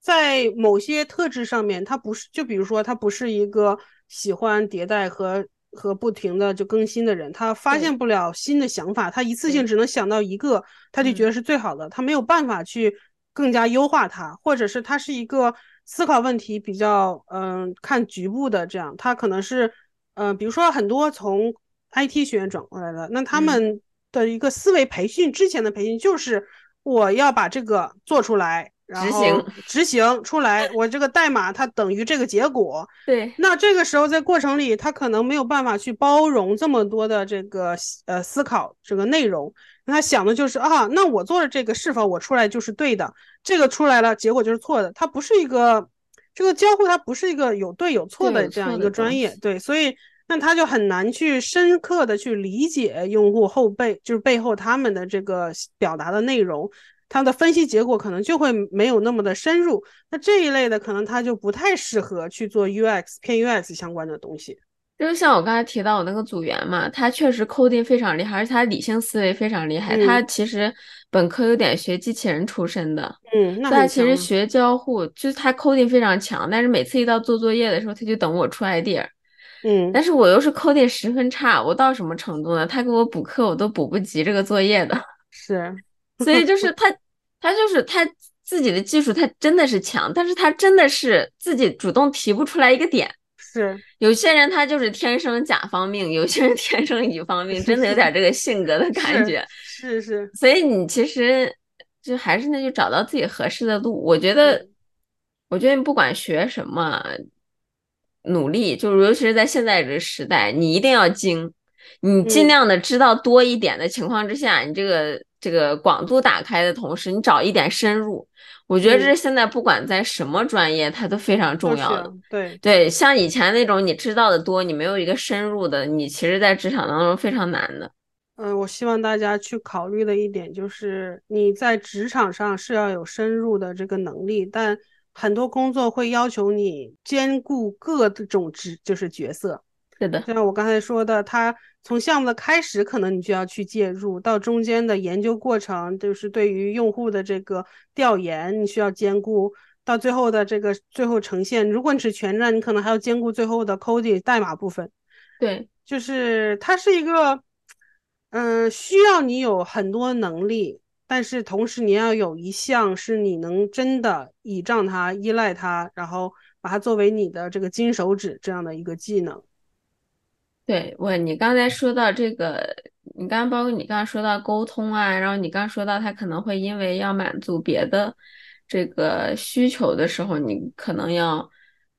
在某些特质上面，他不是，就比如说他不是一个喜欢迭代和和不停的就更新的人，他发现不了新的想法，他一次性只能想到一个，他就觉得是最好的，他没有办法去更加优化它，或者是他是一个思考问题比较嗯看局部的这样，他可能是。嗯，比如说很多从 IT 学院转过来的，那他们的一个思维培训之前的培训就是我要把这个做出来，然后执行出来，我这个代码它等于这个结果。对，那这个时候在过程里，他可能没有办法去包容这么多的这个呃思考这个内容，那他想的就是啊，那我做的这个是否我出来就是对的？这个出来了，结果就是错的，它不是一个。这个交互它不是一个有对有错的这样一个专业，对，所以那他就很难去深刻的去理解用户后背就是背后他们的这个表达的内容，他的分析结果可能就会没有那么的深入。那这一类的可能他就不太适合去做 UX 偏 UX 相关的东西。就像我刚才提到我那个组员嘛，他确实 coding 非常厉害，而且他理性思维非常厉害。他其实本科有点学机器人出身的，嗯，那他其实学交互就是他 coding 非常强，但是每次一到做作业的时候，他就等我出 idea，嗯，但是我又是 coding 十分差，我到什么程度呢？他给我补课，我都补不及这个作业的。是，所以就是 他，他就是他自己的技术，他真的是强，但是他真的是自己主动提不出来一个点。是有些人他就是天生甲方命，有些人天生乙方命，真的有点这个性格的感觉。是是，所以你其实就还是那句，找到自己合适的路。我觉得，我觉得你不管学什么，努力，就尤其是在现在这个时代，你一定要精，你尽量的知道多一点的情况之下，你这个这个广度打开的同时，你找一点深入。我觉得这是现在不管在什么专业，它都非常重要的。对对，像以前那种你知道的多，你没有一个深入的，你其实在职场当中非常难的。嗯，我希望大家去考虑的一点就是，你在职场上是要有深入的这个能力，但很多工作会要求你兼顾各种职，就是角色。是的，像我刚才说的，他从项目的开始，可能你就要去介入，到中间的研究过程，就是对于用户的这个调研，你需要兼顾，到最后的这个最后呈现。如果你是全站，你可能还要兼顾最后的 coding 代码部分。对，就是它是一个，嗯，需要你有很多能力，但是同时你要有一项是你能真的倚仗它、依赖它，然后把它作为你的这个金手指这样的一个技能。对我，你刚才说到这个，你刚刚包括你刚刚说到沟通啊，然后你刚说到他可能会因为要满足别的这个需求的时候，你可能要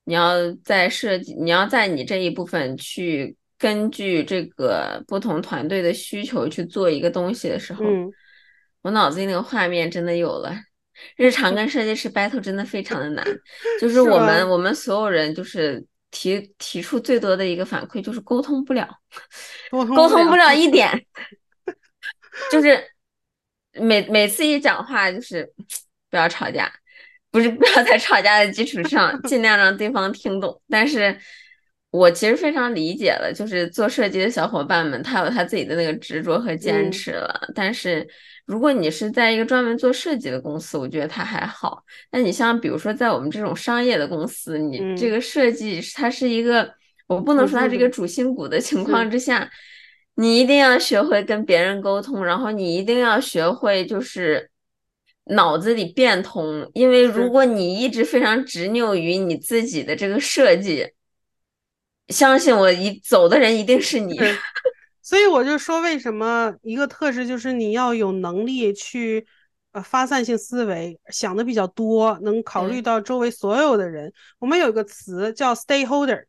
你要在设计，你要在你这一部分去根据这个不同团队的需求去做一个东西的时候，我脑子里那个画面真的有了。日常 跟设计师 battle 真的非常的难，就是我们我们所有人就是。提提出最多的一个反馈就是沟通不了，沟通不了一点，就是每每次一讲话就是不要吵架，不是不要在吵架的基础上尽量让对方听懂。但是我其实非常理解了，就是做设计的小伙伴们，他有他自己的那个执着和坚持了。但是如果你是在一个专门做设计的公司，我觉得他还好。那你像比如说在我们这种商业的公司，你这个设计它是一个，我不能说它是一个主心骨的情况之下。你一定要学会跟别人沟通，然后你一定要学会就是脑子里变通，因为如果你一直非常执拗于你自己的这个设计，相信我，一走的人一定是你。所以我就说，为什么一个特质就是你要有能力去呃发散性思维，想的比较多，能考虑到周围所有的人。我们有一个词叫 stakeholder。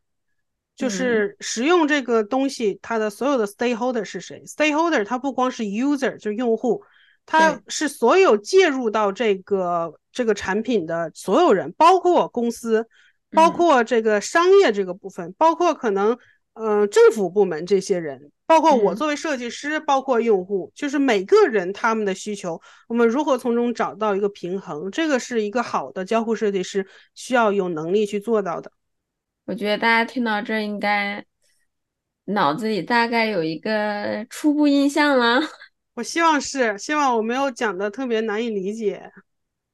就是使用这个东西，它的所有的 stakeholder 是谁？stakeholder 它不光是 user，就是用户，它是所有介入到这个这个产品的所有人，包括公司，包括这个商业这个部分，包括可能呃政府部门这些人，包括我作为设计师，包括用户，就是每个人他们的需求，我们如何从中找到一个平衡？这个是一个好的交互设计师需要有能力去做到的。我觉得大家听到这应该脑子里大概有一个初步印象了。我希望是，希望我没有讲的特别难以理解。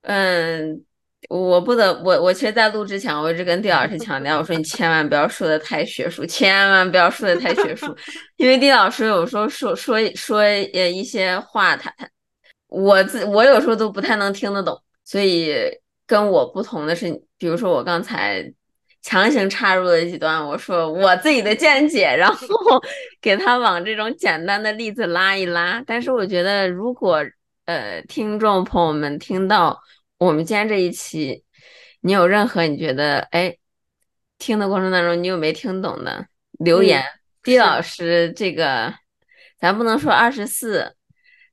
嗯，我不得，我我其实，在录之前，我一直跟丁老师强调，我说你千万不要说的太学术，千万不要说的太学术，因为丁老师有时候说说说呃一些话，他他我自我有时候都不太能听得懂，所以跟我不同的是，比如说我刚才。强行插入了几段，我说我自己的见解，然后 给他往这种简单的例子拉一拉。但是我觉得，如果呃听众朋友们听到我们今天这一期，你有任何你觉得哎听的过程当中你有没听懂的留言毕老师这个咱不能说二十四。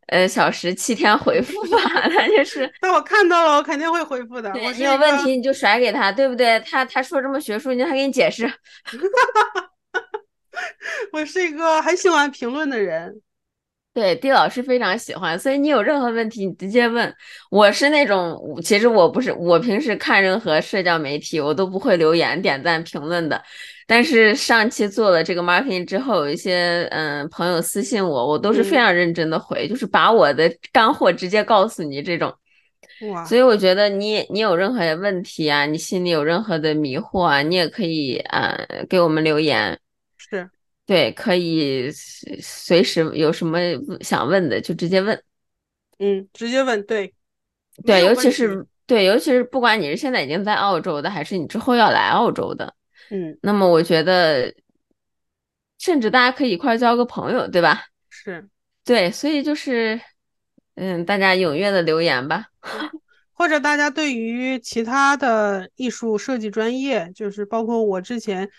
呃，小时七天回复吧，他就是。那我看到了，我肯定会回复的。你有问题你就甩给他，对不对？他他说这么学术，你还给你解释。我是一个很喜欢评论的人。对，地老师非常喜欢，所以你有任何问题，你直接问。我是那种，其实我不是，我平时看任何社交媒体，我都不会留言、点赞、评论的。但是上期做了这个 marketing 之后，有一些嗯朋友私信我，我都是非常认真的回，就是把我的干货直接告诉你这种。哇！所以我觉得你你有任何问题啊，你心里有任何的迷惑啊，你也可以呃给我们留言。是。对，可以随时有什么想问的就直接问，嗯，直接问，对，对，尤其是对，尤其是不管你是现在已经在澳洲的，还是你之后要来澳洲的，嗯，那么我觉得，甚至大家可以一块交个朋友，对吧？是，对，所以就是，嗯，大家踊跃的留言吧，或者大家对于其他的艺术设计专业，就是包括我之前。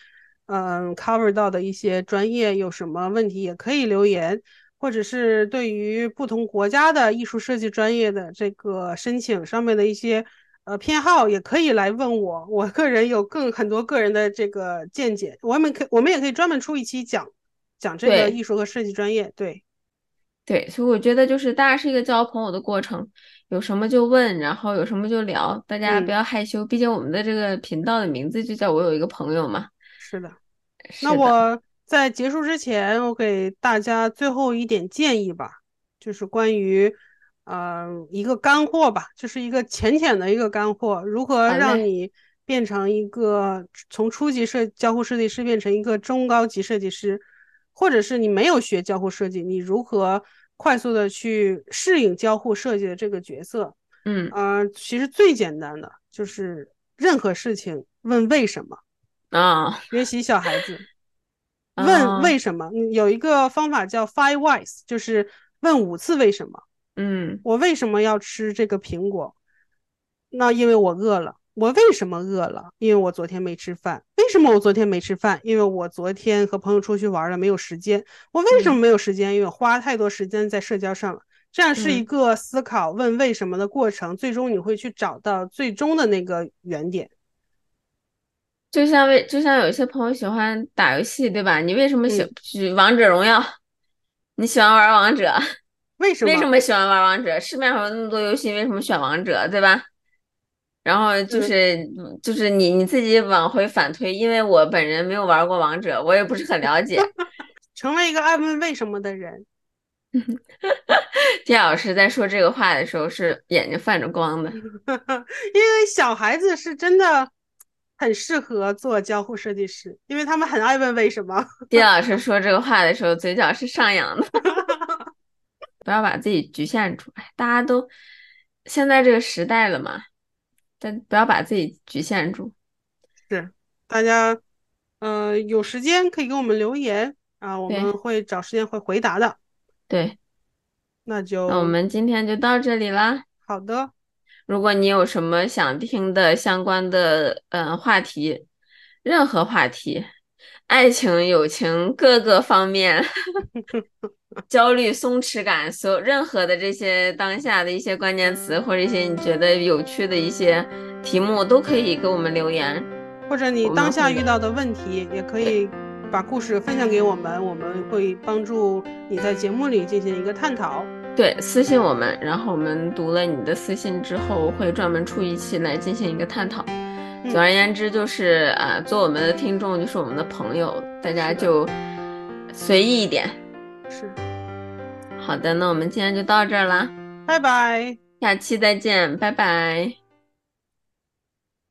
嗯，cover 到的一些专业有什么问题也可以留言，或者是对于不同国家的艺术设计专业的这个申请上面的一些呃偏好也可以来问我。我个人有更很多个人的这个见解，我们可我们也可以专门出一期讲讲这个艺术和设计专业。对，对，所以我觉得就是大家是一个交朋友的过程，有什么就问，然后有什么就聊，大家不要害羞，毕竟我们的这个频道的名字就叫我有一个朋友嘛。是的，那我在结束之前，我给大家最后一点建议吧，就是关于，呃，一个干货吧，就是一个浅浅的一个干货，如何让你变成一个从初级设交互设计师变成一个中高级设计师，或者是你没有学交互设计，你如何快速的去适应交互设计的这个角色？嗯，呃，其实最简单的就是任何事情问为什么。啊，学习小孩子 问为什么，有一个方法叫 Five Whys，就是问五次为什么。嗯，我为什么要吃这个苹果？那因为我饿了。我为什么饿了？因为我昨天没吃饭。为什么我昨天没吃饭？因为我昨天和朋友出去玩了，没有时间。我为什么没有时间？因为我花太多时间在社交上了。这样是一个思考问为什么的过程，最终你会去找到最终的那个原点。就像为就像有些朋友喜欢打游戏，对吧？你为什么喜喜王者荣耀？你喜欢玩王者？为什么？为什么喜欢玩王者？市面上有那么多游戏，为什么选王者？对吧？然后就是就是你你自己往回反推，因为我本人没有玩过王者，我也不是很了解。成为一个爱问为什么的人。丁老师在说这个话的时候是眼睛泛着光的，因为小孩子是真的很适合做交互设计师，因为他们很爱问为什么。丁老师说这个话的时候，嘴角是上扬的。不要把自己局限住，大家都现在这个时代了嘛，但不要把自己局限住。是，大家呃有时间可以给我们留言啊，我们会找时间会回答的。对，那就那我们今天就到这里啦。好的，如果你有什么想听的相关的嗯话题，任何话题，爱情、友情各个方面，焦虑、松弛感，所有任何的这些当下的一些关键词，或者一些你觉得有趣的一些题目，都可以给我们留言，或者你当下遇到的问题，也可以。把故事分享给我们，我们会帮助你在节目里进行一个探讨。对，私信我们，然后我们读了你的私信之后，会专门出一期来进行一个探讨。总而言之，就是啊，做我们的听众就是我们的朋友，大家就随意一点。是。好的，那我们今天就到这儿啦，拜拜，下期再见，拜拜。